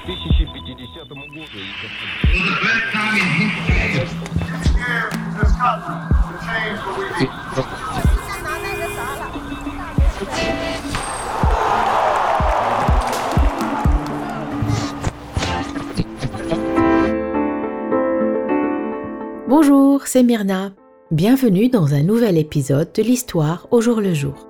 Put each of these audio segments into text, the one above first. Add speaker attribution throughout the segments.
Speaker 1: 2050 году.
Speaker 2: Bonjour, c'est Myrna. Bienvenue dans un nouvel épisode de l'histoire au jour le jour.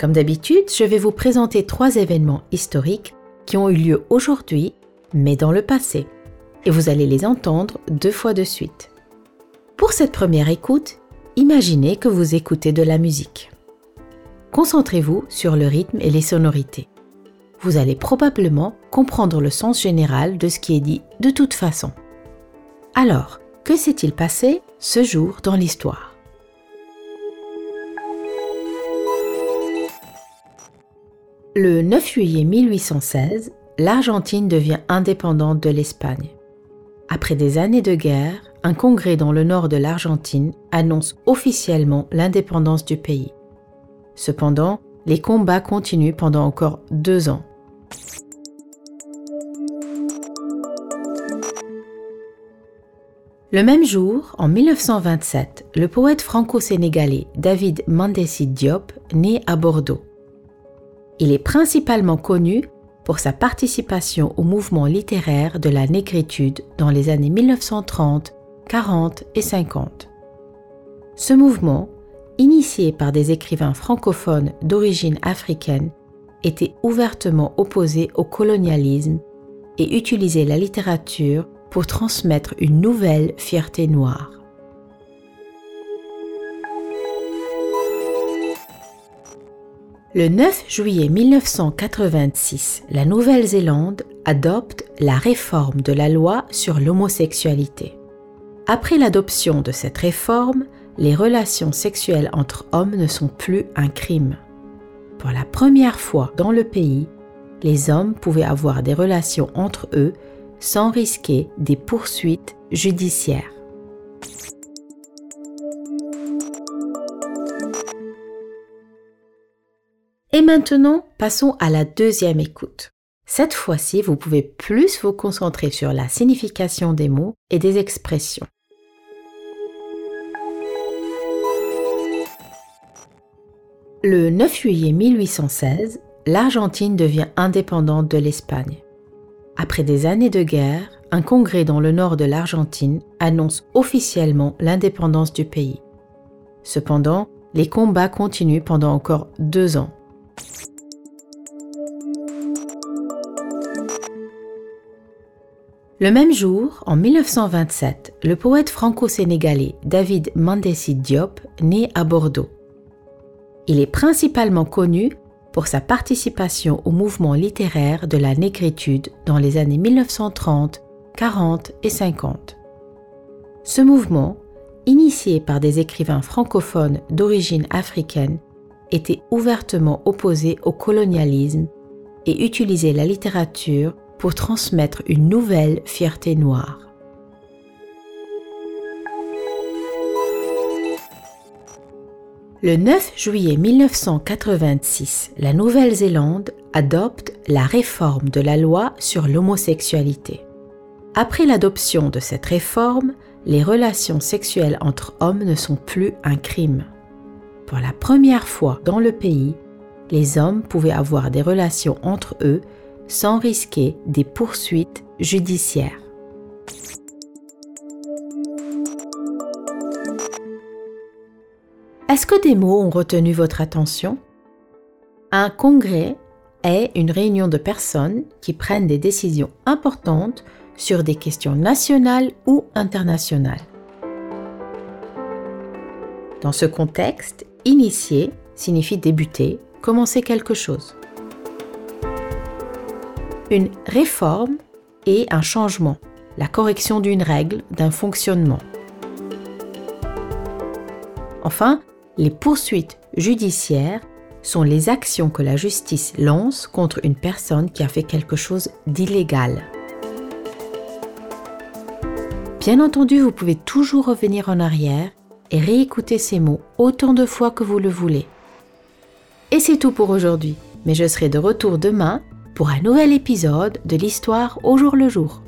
Speaker 2: Comme d'habitude, je vais vous présenter trois événements historiques qui ont eu lieu aujourd'hui, mais dans le passé. Et vous allez les entendre deux fois de suite. Pour cette première écoute, imaginez que vous écoutez de la musique. Concentrez-vous sur le rythme et les sonorités. Vous allez probablement comprendre le sens général de ce qui est dit de toute façon. Alors, que s'est-il passé ce jour dans l'histoire? Le 9 juillet 1816, l'Argentine devient indépendante de l'Espagne. Après des années de guerre, un congrès dans le nord de l'Argentine annonce officiellement l'indépendance du pays. Cependant, les combats continuent pendant encore deux ans. Le même jour, en 1927, le poète franco-sénégalais David Mandessi Diop naît à Bordeaux. Il est principalement connu pour sa participation au mouvement littéraire de la négritude dans les années 1930, 40 et 50. Ce mouvement, initié par des écrivains francophones d'origine africaine, était ouvertement opposé au colonialisme et utilisait la littérature pour transmettre une nouvelle fierté noire. Le 9 juillet 1986, la Nouvelle-Zélande adopte la réforme de la loi sur l'homosexualité. Après l'adoption de cette réforme, les relations sexuelles entre hommes ne sont plus un crime. Pour la première fois dans le pays, les hommes pouvaient avoir des relations entre eux sans risquer des poursuites judiciaires. Maintenant, passons à la deuxième écoute. Cette fois-ci, vous pouvez plus vous concentrer sur la signification des mots et des expressions. Le 9 juillet 1816, l'Argentine devient indépendante de l'Espagne. Après des années de guerre, un congrès dans le nord de l'Argentine annonce officiellement l'indépendance du pays. Cependant, les combats continuent pendant encore deux ans. Le même jour, en 1927, le poète franco-sénégalais David Mandessi Diop naît à Bordeaux. Il est principalement connu pour sa participation au mouvement littéraire de la négritude dans les années 1930, 40 et 50. Ce mouvement, initié par des écrivains francophones d'origine africaine, était ouvertement opposé au colonialisme et utilisait la littérature pour transmettre une nouvelle fierté noire. Le 9 juillet 1986, la Nouvelle-Zélande adopte la réforme de la loi sur l'homosexualité. Après l'adoption de cette réforme, les relations sexuelles entre hommes ne sont plus un crime. Pour la première fois dans le pays, les hommes pouvaient avoir des relations entre eux sans risquer des poursuites judiciaires. Est-ce que des mots ont retenu votre attention? Un congrès est une réunion de personnes qui prennent des décisions importantes sur des questions nationales ou internationales. Dans ce contexte, initier signifie débuter, commencer quelque chose une réforme et un changement, la correction d'une règle, d'un fonctionnement. Enfin, les poursuites judiciaires sont les actions que la justice lance contre une personne qui a fait quelque chose d'illégal. Bien entendu, vous pouvez toujours revenir en arrière et réécouter ces mots autant de fois que vous le voulez. Et c'est tout pour aujourd'hui, mais je serai de retour demain pour un nouvel épisode de l'histoire au jour le jour.